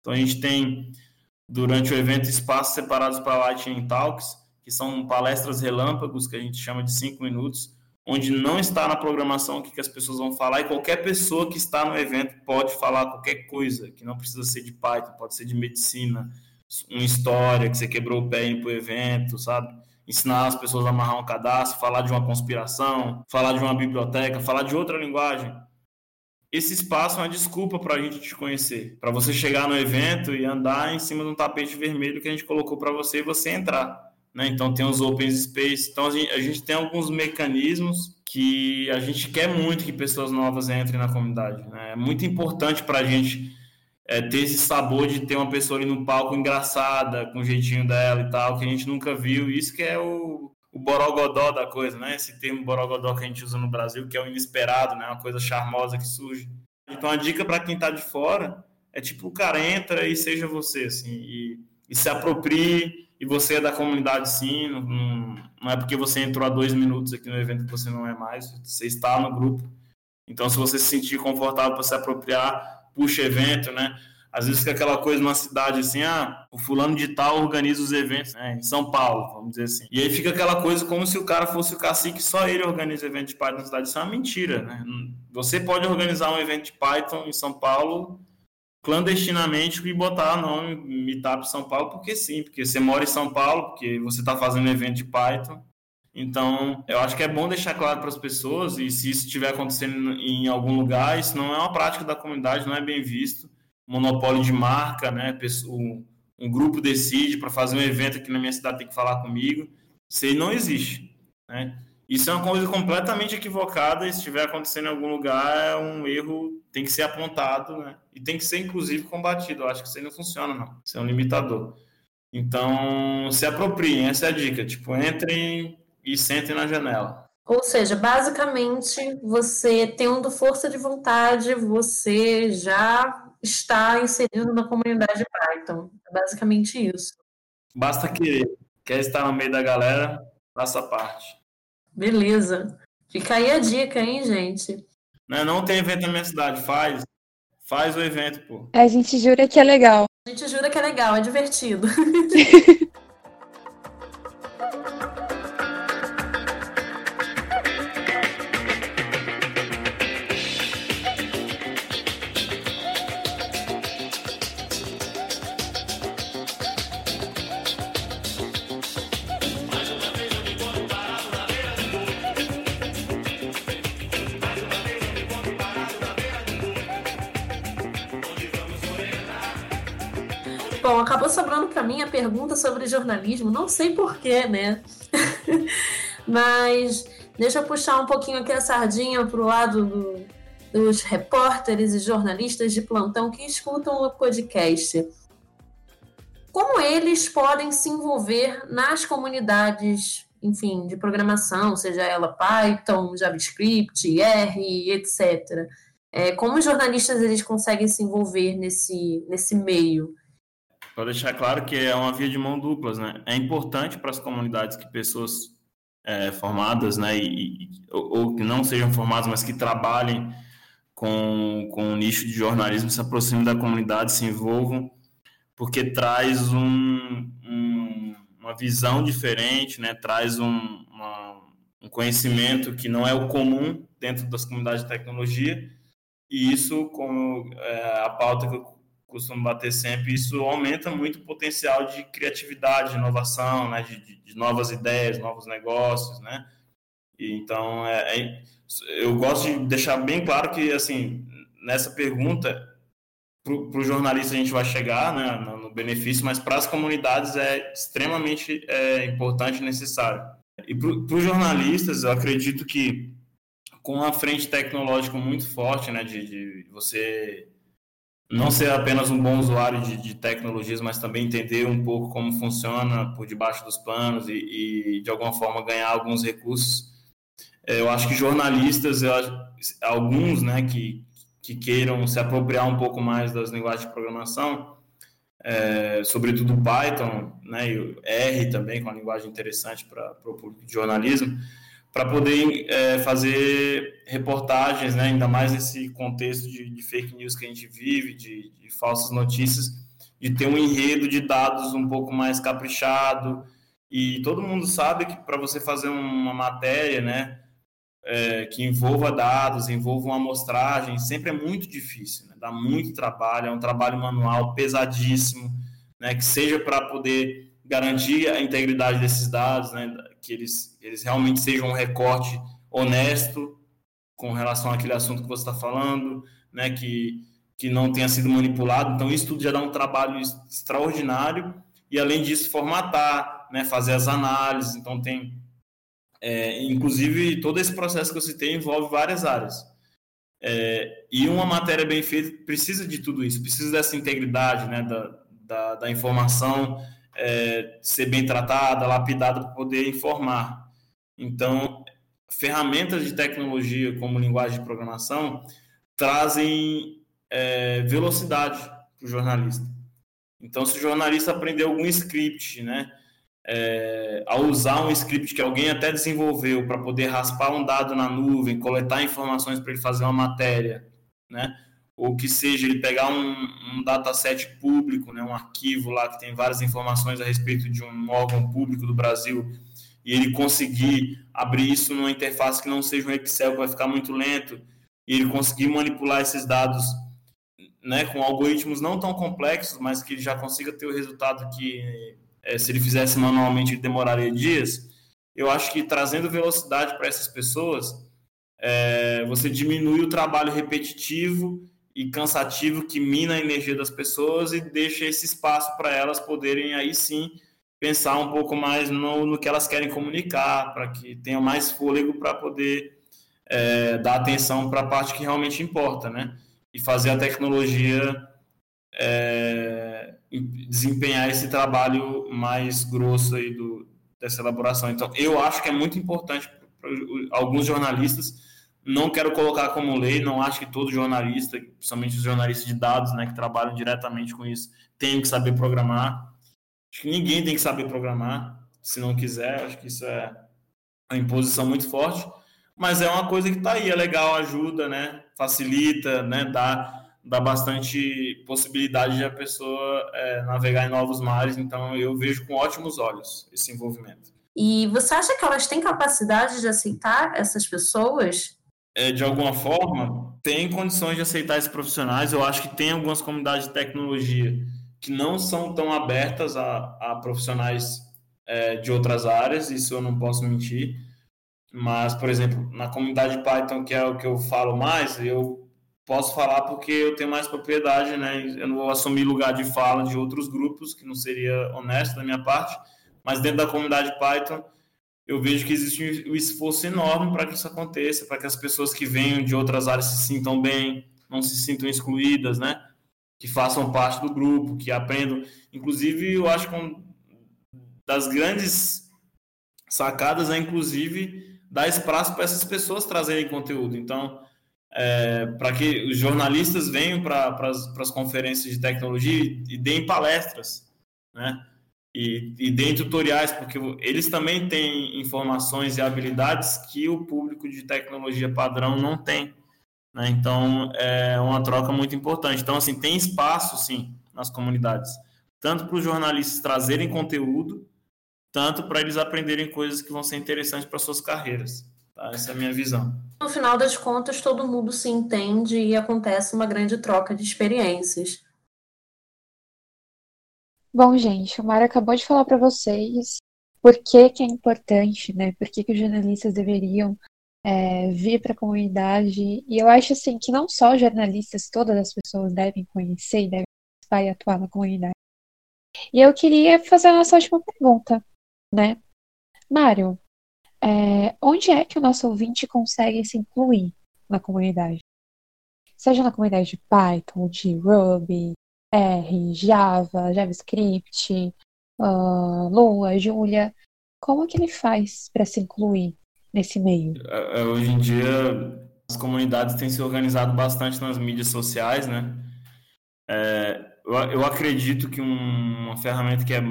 Então a gente tem, durante o evento, espaços separados para Lightning Talks, que são palestras relâmpagos, que a gente chama de cinco minutos, onde não está na programação o que, que as pessoas vão falar, e qualquer pessoa que está no evento pode falar qualquer coisa, que não precisa ser de Python, pode ser de medicina, uma história que você quebrou o pé indo pro evento, sabe? Ensinar as pessoas a amarrar um cadastro, falar de uma conspiração, falar de uma biblioteca, falar de outra linguagem. Esse espaço é uma desculpa para a gente te conhecer, para você chegar no evento e andar em cima de um tapete vermelho que a gente colocou para você e você entrar. Né? Então tem os open space, então a gente, a gente, tem alguns mecanismos que a gente quer muito que pessoas novas entrem na comunidade. Né? É muito importante para a gente é, ter esse sabor de ter uma pessoa ali no palco engraçada, com o jeitinho dela e tal, que a gente nunca viu. Isso que é o, o borogodó da coisa, né? Esse termo borogodó que a gente usa no Brasil, que é o inesperado, né? Uma coisa charmosa que surge. Então, a dica para quem tá de fora é tipo, cara, entra e seja você, assim. E e se aproprie, e você é da comunidade sim, não, não é porque você entrou há dois minutos aqui no evento que você não é mais, você está no grupo. Então, se você se sentir confortável para se apropriar, puxa evento, né? Às vezes fica aquela coisa numa cidade assim, ah, o fulano de tal organiza os eventos né, em São Paulo, vamos dizer assim. E aí fica aquela coisa como se o cara fosse o cacique, só ele organiza evento de Python na cidade. Isso é uma mentira, né? Você pode organizar um evento de Python em São Paulo clandestinamente e botar nome Meetup São Paulo, porque sim, porque você mora em São Paulo, porque você está fazendo evento de Python. Então, eu acho que é bom deixar claro para as pessoas, e se isso estiver acontecendo em algum lugar, isso não é uma prática da comunidade, não é bem visto monopólio de marca, né? Um, grupo decide para fazer um evento aqui na minha cidade tem que falar comigo. Isso aí não existe, né? Isso é uma coisa completamente equivocada e se estiver acontecendo em algum lugar, é um erro, tem que ser apontado, né? E tem que ser, inclusive, combatido. Eu acho que isso aí não funciona, não. Isso é um limitador. Então, se apropriem, essa é a dica. Tipo, entrem e sentem na janela. Ou seja, basicamente, você tendo força de vontade, você já está inserido na comunidade Python. É basicamente isso. Basta querer. Quer estar no meio da galera, faça parte. Beleza. Fica aí a dica, hein, gente? Não, não tem evento na minha cidade. Faz. Faz o evento, pô. A gente jura que é legal. A gente jura que é legal, é divertido. (laughs) pergunta sobre jornalismo, não sei porquê, né? (laughs) Mas deixa eu puxar um pouquinho aqui a sardinha para o lado do, dos repórteres e jornalistas de plantão que escutam o podcast. Como eles podem se envolver nas comunidades, enfim, de programação, seja ela Python, JavaScript, R, etc. É, como os jornalistas eles conseguem se envolver nesse, nesse meio? Para deixar claro que é uma via de mão duplas, né? É importante para as comunidades que pessoas é, formadas, né, e, ou, ou, que não sejam formadas, mas que trabalhem com, com o nicho de jornalismo, se aproximem da comunidade, se envolvam, porque traz um, um, uma visão diferente, né? Traz um, uma, um conhecimento que não é o comum dentro das comunidades de tecnologia, e isso, como é, a pauta que eu costumo bater sempre, isso aumenta muito o potencial de criatividade, de inovação, né, de, de novas ideias, novos negócios, né? E, então, é, é, eu gosto de deixar bem claro que, assim, nessa pergunta, para o jornalista a gente vai chegar né, no, no benefício, mas para as comunidades é extremamente é, importante e necessário. E para os jornalistas, eu acredito que com uma frente tecnológica muito forte, né, de, de você não ser apenas um bom usuário de, de, tecnologias, mas também entender um pouco como funciona por debaixo dos panos e, e de alguma forma ganhar alguns recursos. É, eu acho que jornalistas, acho, alguns, né, que, que queiram se apropriar um pouco mais das linguagens de programação, é, sobretudo Python, né, e R também, com uma linguagem interessante para o público de jornalismo, para poder é, fazer reportagens, né, ainda mais nesse contexto de, de, fake news que a gente vive, de, de, falsas notícias, de ter um enredo de dados um pouco mais caprichado. E todo mundo sabe que para você fazer uma matéria, né, é, que envolva dados, envolva uma amostragem, sempre é muito difícil, né, dá muito trabalho, é um trabalho manual pesadíssimo, né, que seja para poder garantir a integridade desses dados, né, que eles, eles realmente sejam um recorte honesto com relação àquele assunto que você está falando, né, que, que não tenha sido manipulado. Então, isso tudo já dá um trabalho extraordinário e, além disso, formatar, né, fazer as análises. Então, tem, é, inclusive, todo esse processo que eu citei envolve várias áreas. É, e uma matéria bem feita precisa de tudo isso, precisa dessa integridade né, da, da, da informação, é, ser bem tratada, lapidada para poder informar. Então, ferramentas de tecnologia como linguagem de programação trazem é, velocidade para o jornalista. Então, se o jornalista aprender algum script, né, é, a usar um script que alguém até desenvolveu para poder raspar um dado na nuvem, coletar informações para ele fazer uma matéria, né, ou que seja ele pegar um, um dataset público, né, um arquivo lá que tem várias informações a respeito de um órgão público do Brasil e ele conseguir abrir isso numa interface que não seja um Excel, que vai ficar muito lento, e ele conseguir manipular esses dados né, com algoritmos não tão complexos, mas que ele já consiga ter o resultado que, é, se ele fizesse manualmente, demoraria dias, eu acho que trazendo velocidade para essas pessoas, é, você diminui o trabalho repetitivo e cansativo que mina a energia das pessoas e deixa esse espaço para elas poderem aí sim pensar um pouco mais no, no que elas querem comunicar, para que tenham mais fôlego para poder é, dar atenção para a parte que realmente importa, né? e fazer a tecnologia é, desempenhar esse trabalho mais grosso aí do, dessa elaboração. Então, eu acho que é muito importante para alguns jornalistas, não quero colocar como lei, não acho que todo jornalista, principalmente os jornalistas de dados, né, que trabalham diretamente com isso, tem que saber programar. Acho que ninguém tem que saber programar, se não quiser, acho que isso é uma imposição muito forte, mas é uma coisa que está aí, é legal, ajuda, né? Facilita, né? Dá, dá bastante possibilidade de a pessoa é, navegar em novos mares. Então, eu vejo com ótimos olhos esse envolvimento. E você acha que elas têm capacidade de aceitar essas pessoas? É, de alguma forma, tem condições de aceitar esses profissionais. Eu acho que tem algumas comunidades de tecnologia que não são tão abertas a, a profissionais é, de outras áreas, isso eu não posso mentir mas, por exemplo, na comunidade Python, que é o que eu falo mais, eu posso falar porque eu tenho mais propriedade, né? Eu não vou assumir lugar de fala de outros grupos, que não seria honesto da minha parte, mas dentro da comunidade Python, eu vejo que existe um esforço enorme para que isso aconteça, para que as pessoas que venham de outras áreas se sintam bem, não se sintam excluídas, né? Que façam parte do grupo, que aprendam. Inclusive, eu acho que um das grandes sacadas é, inclusive, dar espaço para essas pessoas trazerem conteúdo. Então, é, para que os jornalistas venham para as conferências de tecnologia e, deem palestras, né? E, e deem tutoriais, porque eles também têm informações e habilidades que o público de tecnologia padrão não tem. Né? Então, é uma troca muito importante. Então, assim, tem espaço, sim, nas comunidades, tanto para os jornalistas trazerem conteúdo, tanto para eles aprenderem coisas que vão ser interessantes para suas carreiras. Tá? Essa é a minha visão. No final das contas, todo mundo se entende e acontece uma grande troca de experiências. Bom, gente, o Mário acabou de falar para vocês por que, que, é importante, né? Por que, que os jornalistas deveriam é, vir para a comunidade. E eu acho assim que não só jornalistas, todas as pessoas devem conhecer e devem participar e atuar na comunidade. E eu queria fazer a nossa última pergunta né? Mário, é, onde é que o nosso ouvinte consegue se incluir na comunidade? Seja na comunidade de Python, de Ruby, R, Java, JavaScript, uh, Lua, Julia, como que ele faz para se incluir nesse meio? É, é, hoje em dia, as comunidades têm se organizado bastante nas mídias sociais, né? É, eu, eu acredito que um, uma ferramenta que é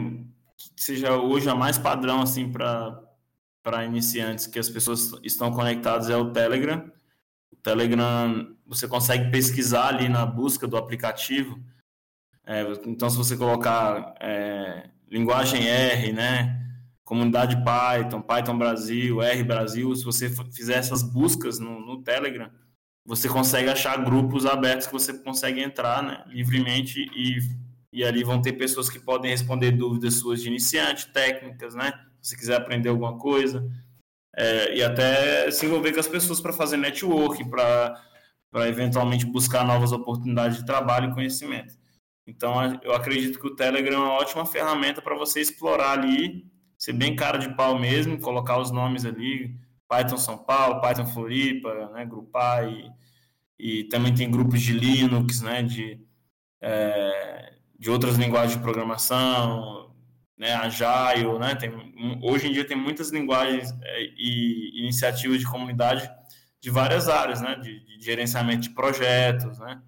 que seja hoje a mais padrão assim para iniciantes que as pessoas estão conectadas é o Telegram. O Telegram você consegue pesquisar ali na busca do aplicativo. É, então, se você colocar é, linguagem R, né, comunidade Python, Python Brasil, R Brasil, se você fizer essas buscas no, no Telegram, você consegue achar grupos abertos que você consegue entrar né, livremente e e ali vão ter pessoas que podem responder dúvidas suas de iniciante, técnicas, né? Se você quiser aprender alguma coisa. É, e até se envolver com as pessoas para fazer network, para eventualmente buscar novas oportunidades de trabalho e conhecimento. Então, eu acredito que o Telegram é uma ótima ferramenta para você explorar ali, ser bem cara de pau mesmo, colocar os nomes ali, Python São Paulo, Python Floripa, né, Grupar, e, e também tem grupos de Linux, né, de, é, de outras linguagens de programação, né, Agile, né, tem, hoje em dia tem muitas linguagens é, e iniciativas de comunidade de várias áreas, né, de, de gerenciamento de projetos, né,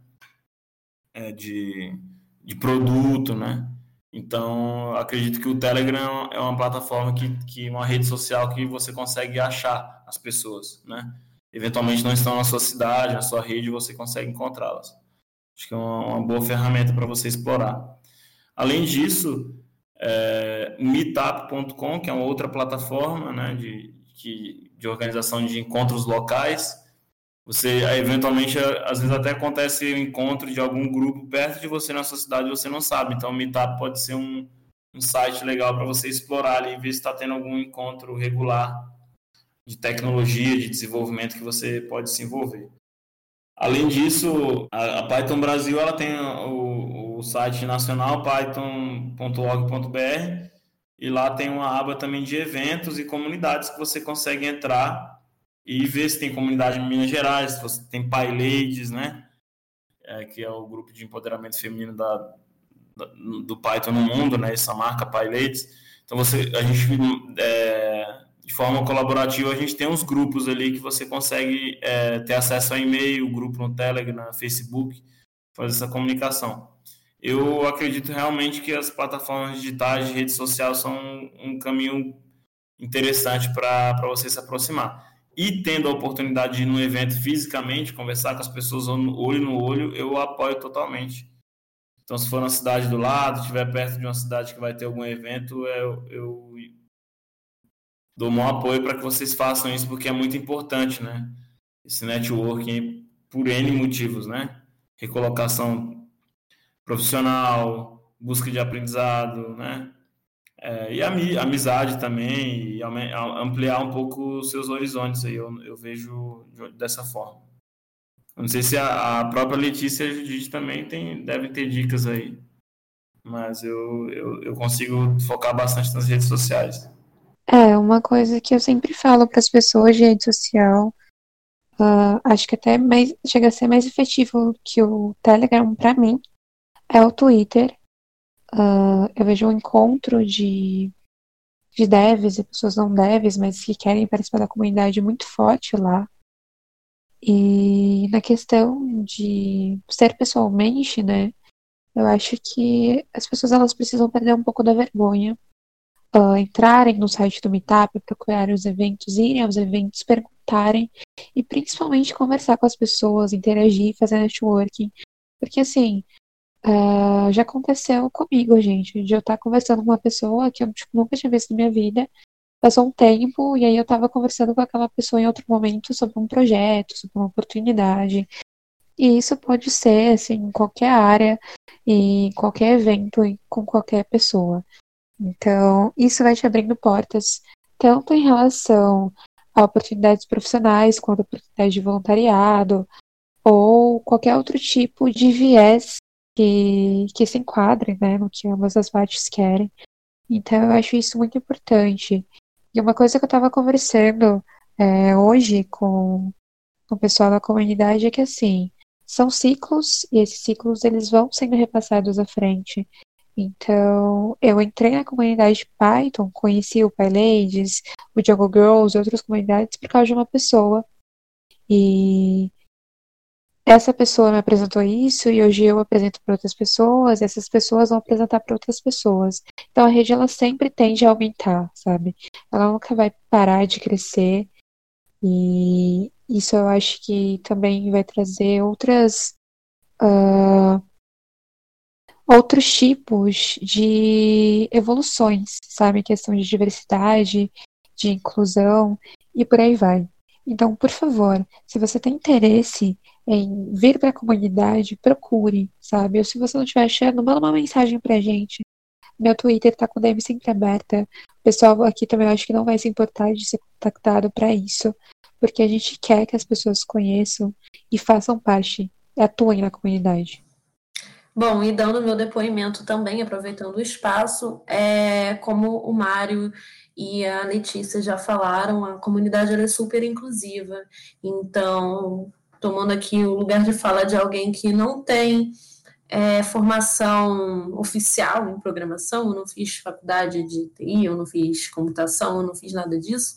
é, de de produto, né? Então, acredito que o Telegram é uma plataforma que, que uma rede social que você consegue achar as pessoas, né? Eventualmente não estão na sua cidade, na sua rede, você consegue encontrá-las. Acho que é uma, uma boa ferramenta para você explorar. Além disso, é, meetup.com, que é uma outra plataforma né, de, de, de organização de encontros locais, você, eventualmente, às vezes até acontece encontro de algum grupo perto de você na sua cidade e você não sabe. Então, o Meetup pode ser um, um site legal para você explorar ali e ver se está tendo algum encontro regular de tecnologia, de desenvolvimento que você pode se envolver. Além disso, a, a Python Brasil ela tem o, o site nacional python.org.br e lá tem uma aba também de eventos e comunidades que você consegue entrar e ver se tem comunidade em Minas Gerais, se você tem PyLadies, né? É, que é o grupo de empoderamento feminino da, da, do Python no mundo, né? Essa marca PyLadies. Então você, a gente, é, de forma colaborativa, a gente tem uns grupos ali que você consegue é, ter acesso a e-mail, grupo no Telegram, Facebook, fazer essa comunicação. Eu acredito realmente que as plataformas digitais de rede social são um caminho interessante para você se aproximar e tendo a oportunidade de ir num evento fisicamente, conversar com as pessoas olho no olho, eu apoio totalmente. Então, se for na cidade do lado, estiver perto de uma cidade que vai ter algum evento, eu, eu dou um apoio para que vocês façam isso, porque é muito importante, né? Esse networking por N motivos, né? Recolocação profissional, busca de aprendizado, né? É, e a amizade também, e ampliar um pouco os seus horizontes aí, eu, eu vejo dessa forma. não sei se a, a própria Letícia e a Judite também tem, devem ter dicas aí, mas eu, eu, eu consigo focar bastante nas redes sociais. É, uma coisa que eu sempre falo para as pessoas de rede social, uh, acho que até mais, chega a ser mais efetivo que o Telegram para mim, é o Twitter Uh, eu vejo um encontro de, de devs e pessoas não devs, mas que querem participar da comunidade muito forte lá. E na questão de ser pessoalmente, né, eu acho que as pessoas elas precisam perder um pouco da vergonha, uh, entrarem no site do Meetup, procurarem os eventos, irem aos eventos, perguntarem e principalmente conversar com as pessoas, interagir, fazer networking. Porque assim, Uh, já aconteceu comigo, gente, de eu estar conversando com uma pessoa que eu tipo, nunca tinha visto na minha vida. Passou um tempo e aí eu estava conversando com aquela pessoa em outro momento sobre um projeto, sobre uma oportunidade. E isso pode ser, assim, em qualquer área, em qualquer evento, com qualquer pessoa. Então, isso vai te abrindo portas, tanto em relação a oportunidades profissionais, quanto a oportunidade de voluntariado, ou qualquer outro tipo de viés que, que se enquadrem né, no que ambas as partes querem. Então eu acho isso muito importante. E uma coisa que eu estava conversando é, hoje com, com o pessoal da comunidade é que assim, são ciclos e esses ciclos eles vão sendo repassados à frente. Então, eu entrei na comunidade Python, conheci o PyLadies, o Django Girls e outras comunidades por causa de uma pessoa. E essa pessoa me apresentou isso e hoje eu apresento para outras pessoas, e essas pessoas vão apresentar para outras pessoas. Então a rede ela sempre tende a aumentar, sabe? Ela nunca vai parar de crescer. E isso eu acho que também vai trazer outras uh, outros tipos de evoluções, sabe? Questão de diversidade, de inclusão e por aí vai. Então, por favor, se você tem interesse em vir para a comunidade, procure, sabe? Ou se você não estiver achando, manda uma mensagem pra gente. Meu Twitter tá com DM sempre aberta. O pessoal aqui também acho que não vai se importar de ser contactado para isso, porque a gente quer que as pessoas conheçam e façam parte, atuem na comunidade. Bom, e dando meu depoimento também, aproveitando o espaço, é, como o Mário e a Letícia já falaram, a comunidade é super inclusiva. Então, tomando aqui o lugar de fala de alguém que não tem é, formação oficial em programação, eu não fiz faculdade de TI, eu não fiz computação, eu não fiz nada disso.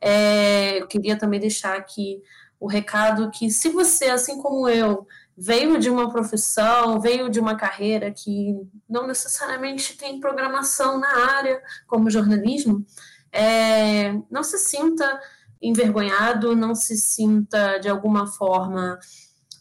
É, eu queria também deixar aqui o recado que se você, assim como eu, veio de uma profissão, veio de uma carreira que não necessariamente tem programação na área, como jornalismo, é, não se sinta envergonhado, não se sinta de alguma forma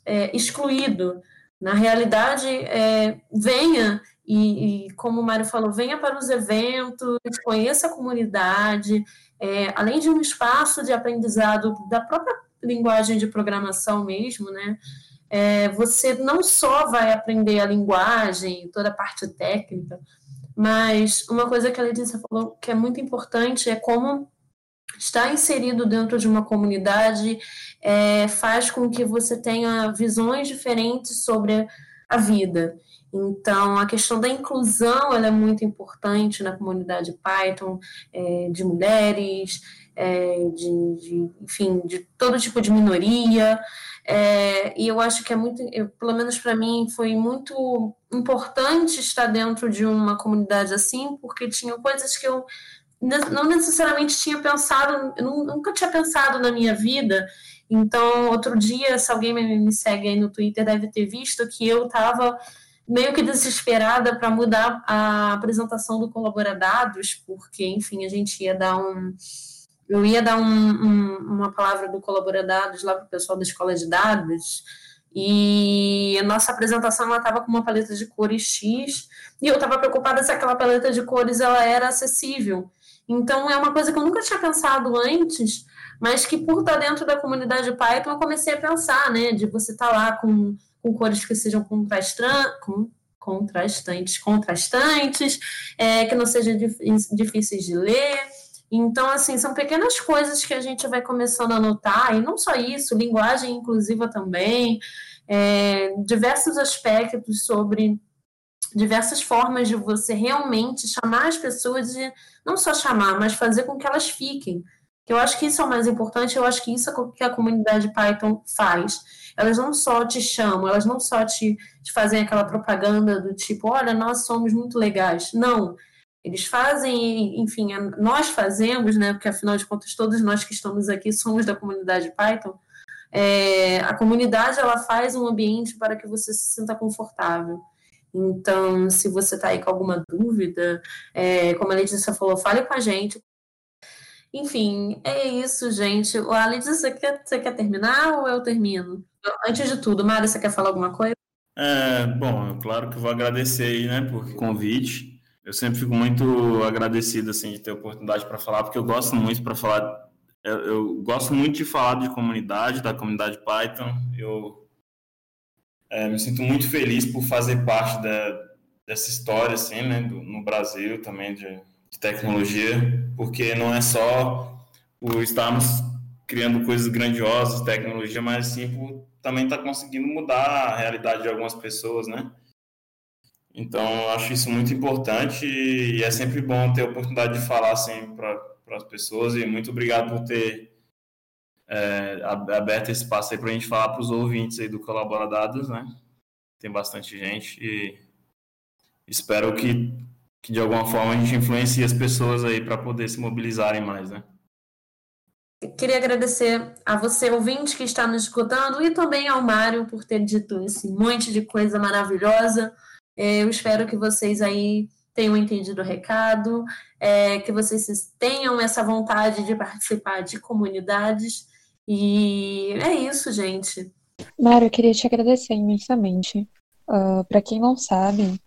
é, excluído. Na realidade, é, venha e, e, como o Mário falou, venha para os eventos, conheça a comunidade, é, além de um espaço de aprendizado da própria linguagem de programação mesmo, né? É, você não só vai aprender a linguagem, toda a parte técnica, mas uma coisa que a Letícia falou que é muito importante é como estar inserido dentro de uma comunidade é, faz com que você tenha visões diferentes sobre a vida. Então, a questão da inclusão é muito importante na comunidade Python, é, de mulheres, é, de, de, enfim, de todo tipo de minoria. É, e eu acho que é muito, eu, pelo menos para mim, foi muito importante estar dentro de uma comunidade assim, porque tinham coisas que eu não necessariamente tinha pensado, nunca tinha pensado na minha vida. Então, outro dia, se alguém me segue aí no Twitter, deve ter visto que eu estava meio que desesperada para mudar a apresentação do Colaboradados, porque, enfim, a gente ia dar um. Eu ia dar um, um, uma palavra do Colaboradados lá para o pessoal da escola de dados, e a nossa apresentação estava com uma paleta de cores X, e eu estava preocupada se aquela paleta de cores ela era acessível. Então, é uma coisa que eu nunca tinha pensado antes, mas que por estar dentro da comunidade Python eu comecei a pensar, né, de você estar tá lá com com cores que sejam contrastantes, contrastantes, é, que não sejam difíceis de ler. Então, assim, são pequenas coisas que a gente vai começando a notar, e não só isso, linguagem inclusiva também, é, diversos aspectos sobre diversas formas de você realmente chamar as pessoas e não só chamar, mas fazer com que elas fiquem. Eu acho que isso é o mais importante, eu acho que isso é o que a comunidade Python faz elas não só te chamam, elas não só te, te fazem aquela propaganda do tipo, olha, nós somos muito legais. Não. Eles fazem, enfim, nós fazemos, né? Porque afinal de contas, todos nós que estamos aqui somos da comunidade Python. É, a comunidade ela faz um ambiente para que você se sinta confortável. Então, se você está aí com alguma dúvida, é, como a Letícia falou, fale com a gente. Enfim, é isso, gente. O Letícia, você quer, você quer terminar ou eu termino? Antes de tudo, Mário, você quer falar alguma coisa? É, bom, claro que vou agradecer aí, né, por convite. Eu sempre fico muito agradecido, assim, de ter oportunidade para falar, porque eu gosto muito para falar, eu, eu, gosto muito de falar de comunidade, da comunidade Python. Eu é, me sinto muito feliz por fazer parte da, dessa história, assim, né, do, no Brasil também de, de tecnologia, porque não é só por estarmos criando coisas grandiosas, tecnologia, mas sim por também está conseguindo mudar a realidade de algumas pessoas, né? Então, eu acho isso muito importante e é sempre bom ter a oportunidade de falar assim para as pessoas e muito obrigado por ter é, aberto esse espaço aí para a gente falar para os ouvintes aí do Colaboradados, né? Tem bastante gente e espero que, que de alguma forma a gente influencie as pessoas aí para poder se mobilizarem mais, né? Queria agradecer a você, ouvinte, que está nos escutando, e também ao Mário por ter dito esse monte de coisa maravilhosa. É, eu espero que vocês aí tenham entendido o recado, é, que vocês tenham essa vontade de participar de comunidades. E é isso, gente. Mário, eu queria te agradecer imensamente. Uh, ah, Para quem não sabe,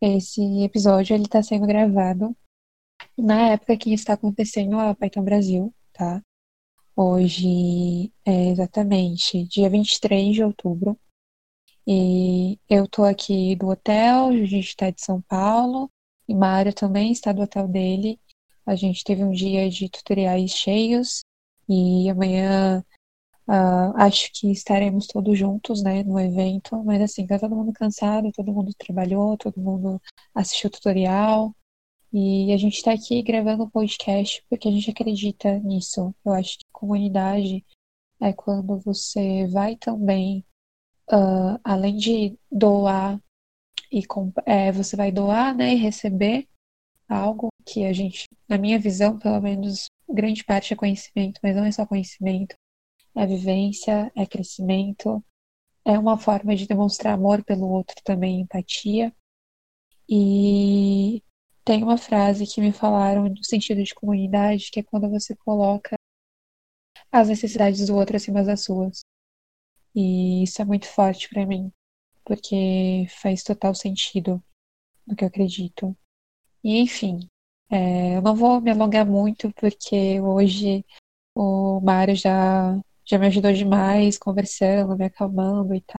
esse episódio ele está sendo gravado na época que está acontecendo a Python Brasil, tá? Hoje é exatamente dia 23 de outubro. E eu tô aqui do hotel, a gente está de São Paulo, e Mário também está do hotel dele. A gente teve um dia de tutoriais cheios, e amanhã uh, acho que estaremos todos juntos, né, no evento. Mas assim, tá todo mundo cansado, todo mundo trabalhou, todo mundo assistiu o tutorial. E a gente está aqui gravando um podcast porque a gente acredita nisso. Eu acho que comunidade é quando você vai também, uh, além de doar e é, você vai doar, né, e receber algo que a gente, na minha visão, pelo menos, grande parte é conhecimento, mas não é só conhecimento. é vivência, é crescimento, é uma forma de demonstrar amor pelo outro também, empatia. E tem uma frase que me falaram no sentido de comunidade, que é quando você coloca as necessidades do outro acima das suas. E isso é muito forte para mim, porque faz total sentido no que eu acredito. E enfim, é, eu não vou me alongar muito, porque hoje o Mário já, já me ajudou demais, conversando, me acalmando e tal.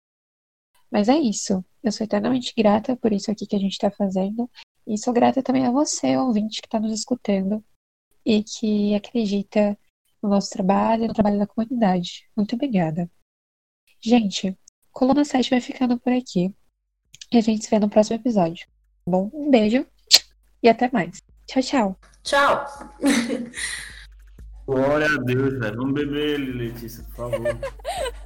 Mas é isso. Eu sou eternamente grata por isso aqui que a gente está fazendo. E sou grata também a você, ouvinte, que está nos escutando e que acredita no nosso trabalho no trabalho da comunidade. Muito obrigada. Gente, Coluna 7 vai ficando por aqui. E a gente se vê no próximo episódio. Tá bom, um beijo e até mais. Tchau, tchau. Tchau. Glória a Deus, velho. Vamos beber, Letícia, por favor. (laughs)